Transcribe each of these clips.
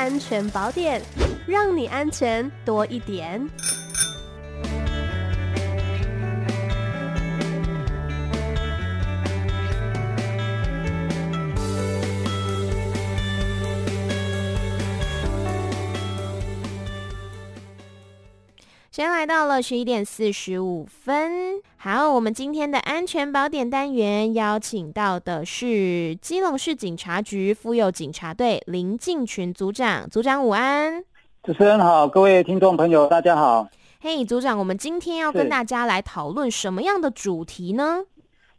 安全宝典，让你安全多一点。先来到了十一点四十五分。好，我们今天的安全宝典单元邀请到的是基隆市警察局妇幼警察队林进群组长，组长午安。主持人好，各位听众朋友大家好。嘿，hey, 组长，我们今天要跟大家来讨论什么样的主题呢？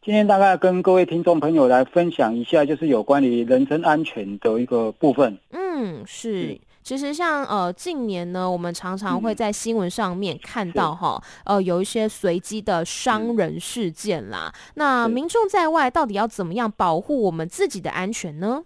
今天大概跟各位听众朋友来分享一下，就是有关于人身安全的一个部分。嗯，是。其实像呃近年呢，我们常常会在新闻上面看到哈，嗯、呃有一些随机的伤人事件啦。嗯、那民众在外到底要怎么样保护我们自己的安全呢？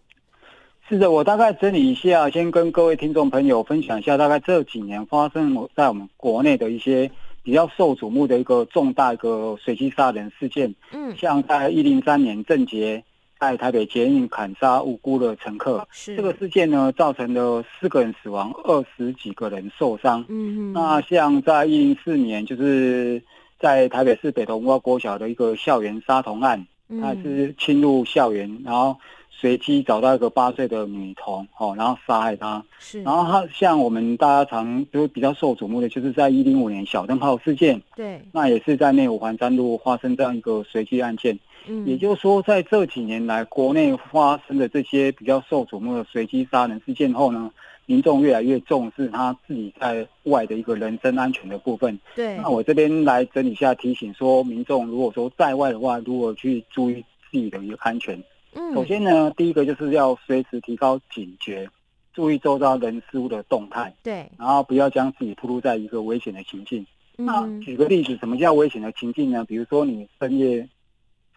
是的，我大概整理一下，先跟各位听众朋友分享一下，大概这几年发生在我们国内的一些比较受瞩目的一个重大一个随机杀人事件。嗯，像在一零三年郑捷。在台北捷运砍杀无辜的乘客，是。这个事件呢，造成了四个人死亡，二十几个人受伤。嗯哼，那像在一零四年，就是在台北市北投文化国小的一个校园杀童案，他是侵入校园，然后随机找到一个八岁的女童，哦，然后杀害她。是，然后他像我们大家常就比较受瞩目的，就是在一零五年小灯泡事件。对，那也是在内五环山路发生这样一个随机案件。嗯，也就是说，在这几年来，国内发生的这些比较受瞩目的随机杀人事件后呢，民众越来越重视他自己在外的一个人身安全的部分。对，那我这边来整理一下，提醒说，民众如果说在外的话，如何去注意自己的一个安全？嗯，首先呢，第一个就是要随时提高警觉，注意周遭人事物的动态。对，然后不要将自己暴露在一个危险的情境。嗯，那举个例子，什么叫危险的情境呢？比如说你深夜。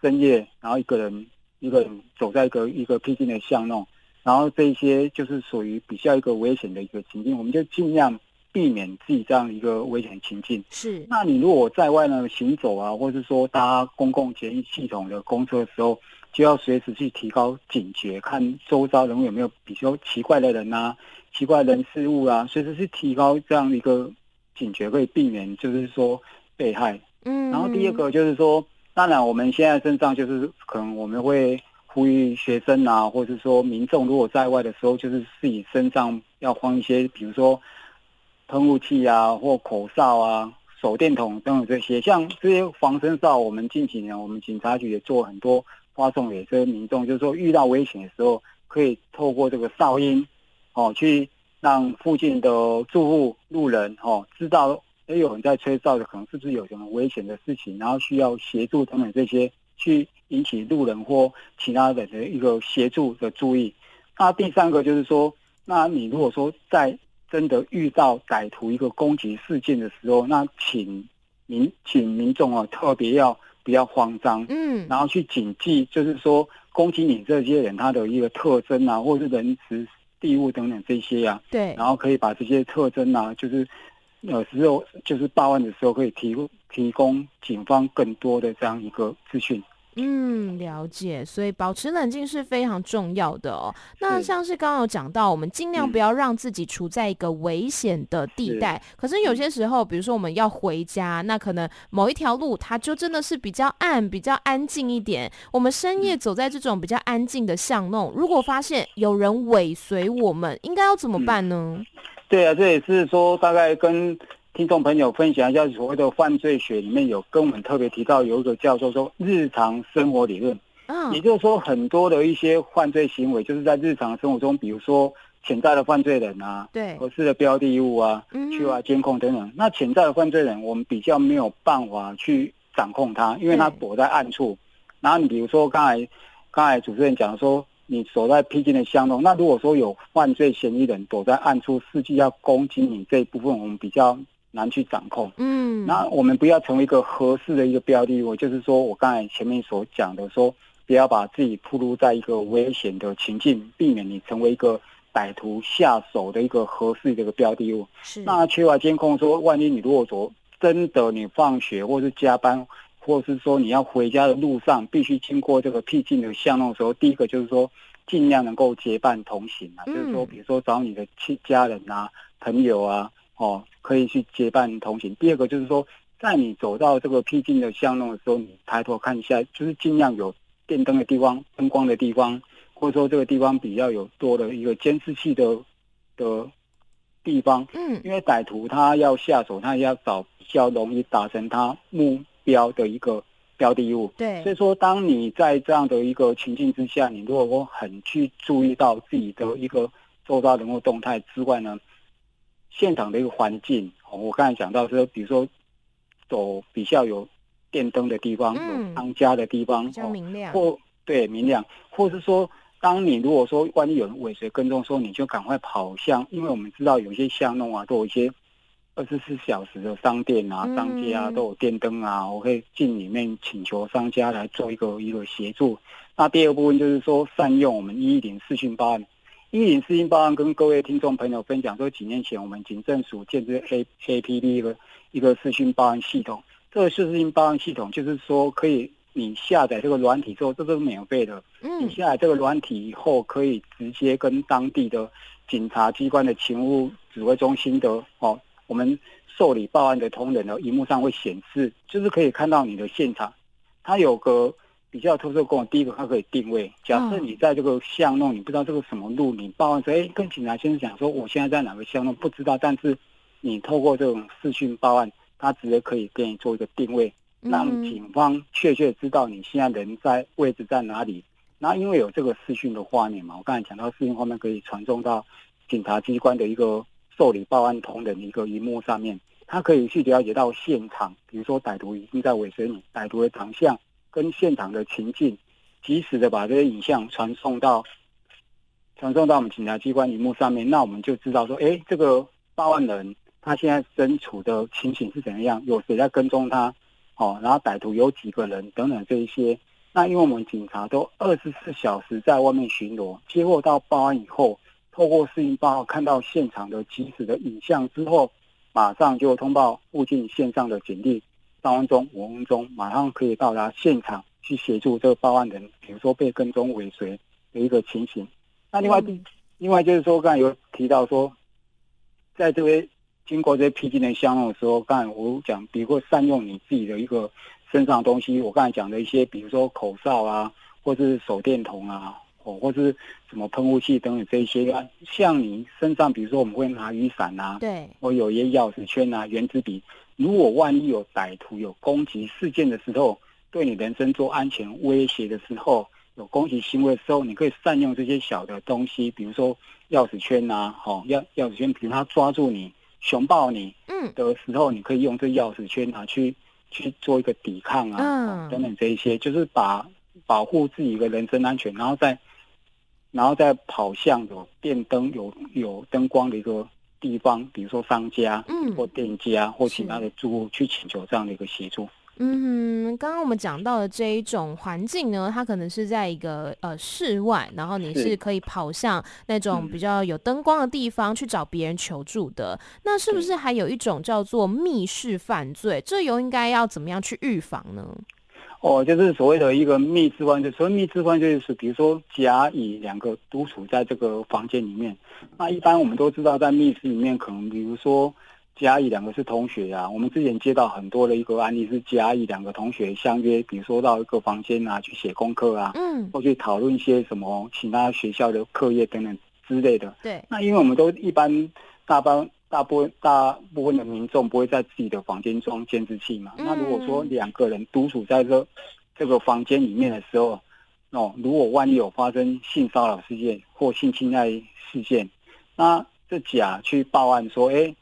深夜，然后一个人一个人走在一个一个僻静的巷弄，然后这些就是属于比较一个危险的一个情境，我们就尽量避免自己这样一个危险情境。是，那你如果在外呢行走啊，或是说搭公共捷运系统的公车的时候，就要随时去提高警觉，看周遭人物有没有比较奇怪的人啊、奇怪的人事物啊，随时去提高这样一个警觉，可以避免就是说被害。嗯，然后第二个就是说。当然，我们现在身上就是可能我们会呼吁学生啊，或者是说民众，如果在外的时候，就是自己身上要放一些，比如说喷雾器啊，或口哨啊、手电筒等等这些。像这些防身哨，我们近几年我们警察局也做很多发送给这些民众，就是说遇到危险的时候，可以透过这个哨音哦，去让附近的住户、路人哦知道。也有人在吹哨的，可能是不是有什么危险的事情，然后需要协助等等这些，去引起路人或其他人的一个协助的注意。那第三个就是说，那你如果说在真的遇到歹徒一个攻击事件的时候，那请民请民众啊特别要不要慌张，嗯，然后去谨记，就是说攻击你这些人他的一个特征啊，或者是人时、地物等等这些啊，对，然后可以把这些特征啊，就是。有时候就是报案的时候，可以提供提供警方更多的这样一个资讯。嗯，了解。所以保持冷静是非常重要的哦。那像是刚刚有讲到，我们尽量不要让自己处在一个危险的地带。是可是有些时候，比如说我们要回家，那可能某一条路它就真的是比较暗、比较安静一点。我们深夜走在这种比较安静的巷弄，如果发现有人尾随我们，应该要怎么办呢？嗯对啊，这也是说大概跟听众朋友分享一下，所谓的犯罪学里面有跟我们特别提到有一个叫做说日常生活理论，嗯，也就是说很多的一些犯罪行为就是在日常生活中，比如说潜在的犯罪人啊，对，合适的标的物啊，去啊监控等等。那潜在的犯罪人，我们比较没有办法去掌控他，因为他躲在暗处。然后你比如说刚才刚才主持人讲说。你守在僻静的巷弄，那如果说有犯罪嫌疑人躲在暗处，伺机要攻击你这一部分，我们比较难去掌控。嗯，那我们不要成为一个合适的一个标的物，就是说我刚才前面所讲的，说不要把自己暴露在一个危险的情境，避免你成为一个歹徒下手的一个合适的一个标的物。是，那缺乏监控，说万一你如果说真的你放学或是加班。或是说你要回家的路上必须经过这个僻静的巷弄的时候，第一个就是说尽量能够结伴同行啊，嗯、就是说，比如说找你的亲家人啊、朋友啊，哦，可以去结伴同行。第二个就是说，在你走到这个僻静的巷弄的时候，你抬头看一下，就是尽量有电灯的地方、灯光的地方，或者说这个地方比较有多的一个监视器的的地方。嗯，因为歹徒他要下手，他要找比较容易达成他目标的一个。标的物，对，所以说，当你在这样的一个情境之下，你如果说很去注意到自己的一个周遭人物动态之外呢，现场的一个环境，我刚才讲到说，比如说走比较有电灯的地方，嗯、有商家的地方，比较明亮，或对明亮，或是说，当你如果说万一有人尾随跟踪说，你就赶快跑向，因为我们知道有些巷弄啊，都有一些。二十四小时的商店啊、商家啊都有电灯啊，我可以进里面请求商家来做一个一个协助。那第二部分就是说，善用我们一一零视讯报案。一一零四讯报案跟各位听众朋友分享说，几年前我们警政署建置 A A P P 一个一个视讯报案系统。这个视讯报案系统就是说，可以你下载这个软体之后，这都是免费的。你下载这个软体以后，可以直接跟当地的警察机关的勤务指挥中心的哦。我们受理报案的同仁的荧幕上会显示，就是可以看到你的现场。它有个比较特殊功能，第一个它可以定位。假设你在这个巷弄，你不知道这个什么路，你报案说，哎，跟警察先生讲说，我现在在哪个巷弄，不知道。但是你透过这种视讯报案，它直接可以给你做一个定位，让警方确切知道你现在人在位置在哪里。那因为有这个视讯的画面嘛，我刚才讲到视讯画面可以传送到警察机关的一个。受理报案同仁的一个荧幕上面，他可以去了解到现场，比如说歹徒已经在尾随你，歹徒的长相跟现场的情境，及时的把这些影像传送到传送到我们警察机关荧幕上面，那我们就知道说，哎，这个报案人他现在身处的情形是怎么样，有谁在跟踪他，哦，然后歹徒有几个人等等这一些。那因为我们警察都二十四小时在外面巡逻，接获到报案以后。透过视频报看到现场的即时的影像之后，马上就通报附近线上的警力，三分钟、五分钟，马上可以到达现场去协助这个报案人，比如说被跟踪尾随的一个情形。那另外，嗯、另外就是说，刚才有提到说，在这边经过这些僻静的巷弄的时候，刚才我讲，比如说善用你自己的一个身上的东西，我刚才讲的一些，比如说口哨啊，或者是手电筒啊。或是什么喷雾器等等这些啊，像你身上，比如说我们会拿雨伞啊，对，或有一些钥匙圈啊、圆珠笔。如果万一有歹徒有攻击事件的时候，对你人身做安全威胁的时候，有攻击行为的时候，你可以善用这些小的东西，比如说钥匙圈啊，哦，钥钥匙圈，比如他抓住你、熊抱你，嗯，的时候，你可以用这钥匙圈啊去去做一个抵抗啊，嗯，等等这一些，就是把保护自己的人身安全，然后再。然后再跑向有电灯、有有灯光的一个地方，比如说商家，嗯，或店家，或其他的住户去请求这样的一个协助。嗯，刚刚我们讲到的这一种环境呢，它可能是在一个呃室外，然后你是可以跑向那种比较有灯光的地方去找别人求助的。嗯、那是不是还有一种叫做密室犯罪？这又应该要怎么样去预防呢？哦，就是所谓的一个密室犯罪。所谓密室犯罪，就是比如说甲乙两个独处在这个房间里面。那一般我们都知道，在密室里面，可能比如说甲乙两个是同学啊。我们之前接到很多的一个案例，是甲乙两个同学相约，比如说到一个房间啊，去写功课啊，嗯，或去讨论一些什么其他学校的课业等等之类的。对。那因为我们都一般大班。大部分大部分的民众不会在自己的房间装监视器嘛？嗯、那如果说两个人独处在这这个房间里面的时候，哦，如果万一有发生性骚扰事件或性侵害事件，那这甲去报案说，哎，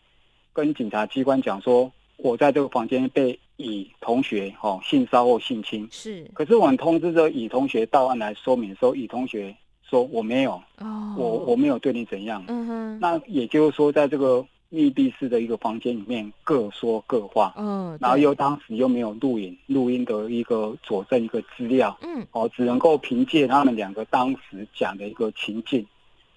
跟警察机关讲说，我在这个房间被乙同学哦性骚扰或性侵，是。可是我们通知这乙同学到案来说明说，乙同学说我没有，哦，我我没有对你怎样，嗯哼。那也就是说，在这个。密闭式的一个房间里面，各说各话。嗯，然后又当时又没有录影、录音的一个佐证一个资料。嗯，哦，只能够凭借他们两个当时讲的一个情境。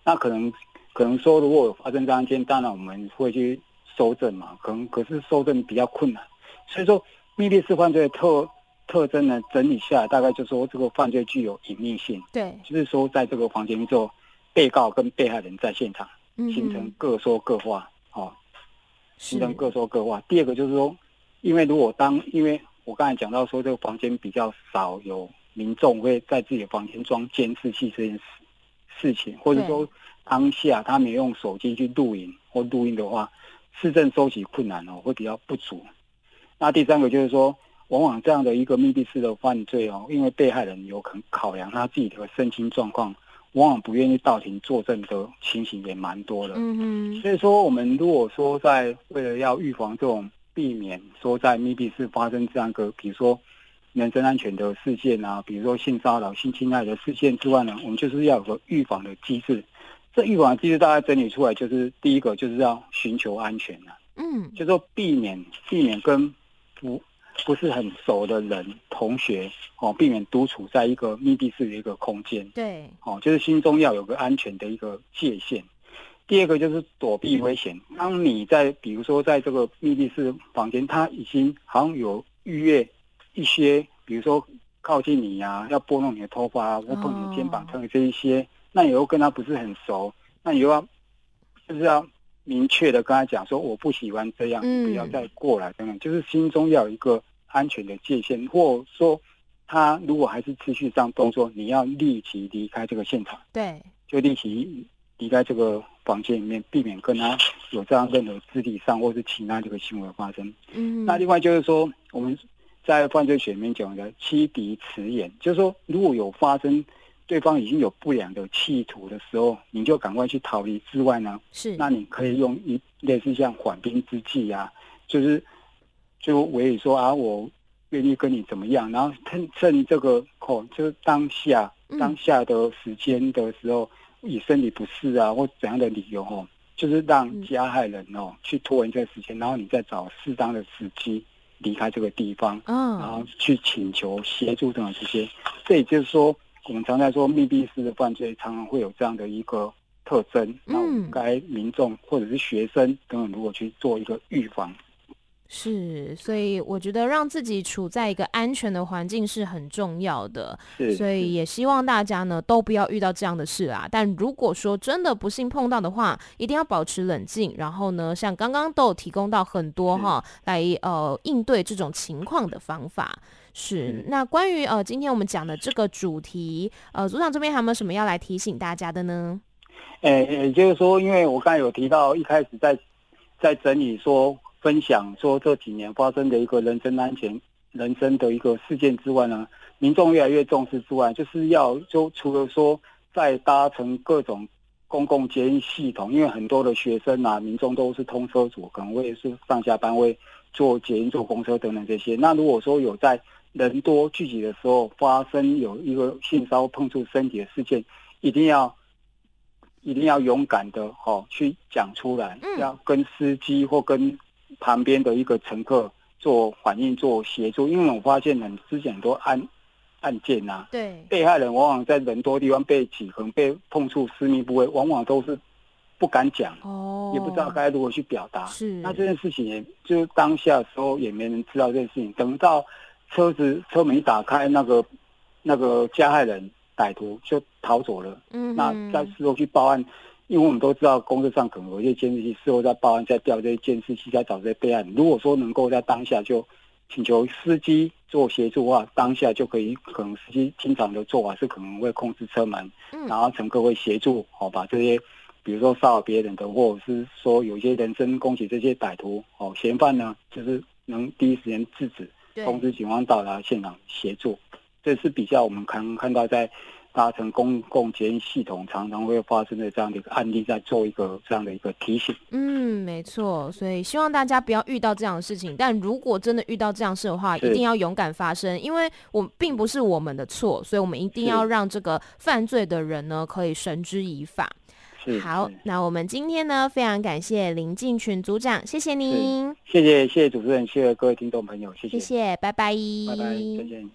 那可能可能说，如果有发生这样一件，当然我们会去搜证嘛。可能可是搜证比较困难。所以说，密闭式犯罪的特特征呢整理下来，大概就是说这个犯罪具有隐秘性。对，就是说在这个房间之后，被告跟被害人在现场，形成各说各话，哦，形成各说各话。第二个就是说，因为如果当因为我刚才讲到说这个房间比较少有民众会在自己的房间装监视器这件事事情，或者说当下他没用手机去录影或录音的话，市政收集困难哦，会比较不足。那第三个就是说，往往这样的一个密闭式的犯罪哦，因为被害人有可能考量他自己的身心状况，往往不愿意到庭作证的情形也蛮多的。嗯嗯。所以说，我们如果说在为了要预防这种避免说在密闭式发生这样一个，比如说人身安全的事件啊，比如说性骚扰、性侵害的事件之外呢，我们就是要有个预防的机制。这预防机制大概整理出来，就是第一个就是要寻求安全啊，嗯，就是说避免避免跟不不是很熟的人、同学哦，避免独处在一个密闭式的一个空间。对，哦，就是心中要有个安全的一个界限。第二个就是躲避危险。当你在比如说在这个密闭式房间，他已经好像有预约一些，比如说靠近你呀、啊，要拨弄你的头发啊，或碰你的肩膀等这一些，那你又跟他不是很熟，那你又要就是要。明确的跟他讲说，我不喜欢这样，不要再过来等等，就是心中要有一个安全的界限，或者说他如果还是持续这样动作，你要立即离开这个现场，对，就立即离开这个房间里面，避免跟他有这样任何肢体上或是其他这个行为发生。嗯，那另外就是说，我们在犯罪学里面讲的欺敌辞严，就是说如果有发生。对方已经有不良的企图的时候，你就赶快去逃离之外呢，是，那你可以用一类似像缓兵之计啊，就是就委以说啊，我愿意跟你怎么样，然后趁趁这个哦，就是当下当下的时间的时候，嗯、以身体不适啊或怎样的理由哦，就是让加害人哦去拖延这个时间，然后你再找适当的时机离开这个地方，嗯，然后去请求协助等等这些，这也就是说。我们常在说密闭式的犯罪，常常会有这样的一个特征。那我们该民众或者是学生等等，如果去做一个预防。是，所以我觉得让自己处在一个安全的环境是很重要的。是，所以也希望大家呢都不要遇到这样的事啊。但如果说真的不幸碰到的话，一定要保持冷静。然后呢，像刚刚都有提供到很多哈，来呃应对这种情况的方法。是，那关于呃今天我们讲的这个主题，呃组长这边还有没有什么要来提醒大家的呢？诶、欸，也就是说，因为我刚才有提到一开始在在整理说。分享说这几年发生的一个人身安全、人身的一个事件之外呢，民众越来越重视之外，就是要就除了说在搭乘各种公共捷运系统，因为很多的学生啊、民众都是通车族，可能会是上下班会坐捷运、坐公车等等这些。那如果说有在人多聚集的时候发生有一个性骚碰触身体的事件，一定要一定要勇敢的哦去讲出来，要跟司机或跟。旁边的一个乘客做反应、做协助，因为我发现很之前很多案案件呐、啊，对，被害人往往在人多地方被挤，可能被碰触私密部位，往往都是不敢讲，哦，也不知道该如何去表达。是，那这件事情也就是当下的时候也没人知道这件事情，等到车子车门一打开，那个那个加害人歹徒就逃走了。嗯，那在事后去报案。因为我们都知道，公车上可能有一些监视器，事后在报案、在调这些监视器，在找这些备案。如果说能够在当下就请求司机做协助的话，当下就可以，可能司机经常的做法是可能会控制车门，然后乘客会协助，好把这些，比如说骚扰别人的，或者是说有一些人身攻击这些歹徒，哦，嫌犯呢，就是能第一时间制止，通知警方到达现场协助。这是比较我们可能看到在。搭乘公共捷运系统常常会发生的这样的一个案例，在做一个这样的一个提醒。嗯，没错，所以希望大家不要遇到这样的事情。但如果真的遇到这样事的话，一定要勇敢发声，因为我并不是我们的错，所以我们一定要让这个犯罪的人呢可以绳之以法。好，那我们今天呢非常感谢林进群组长，谢谢您，谢谢谢谢主持人，谢谢各位听众朋友，谢谢，谢谢，拜拜，拜拜，再见。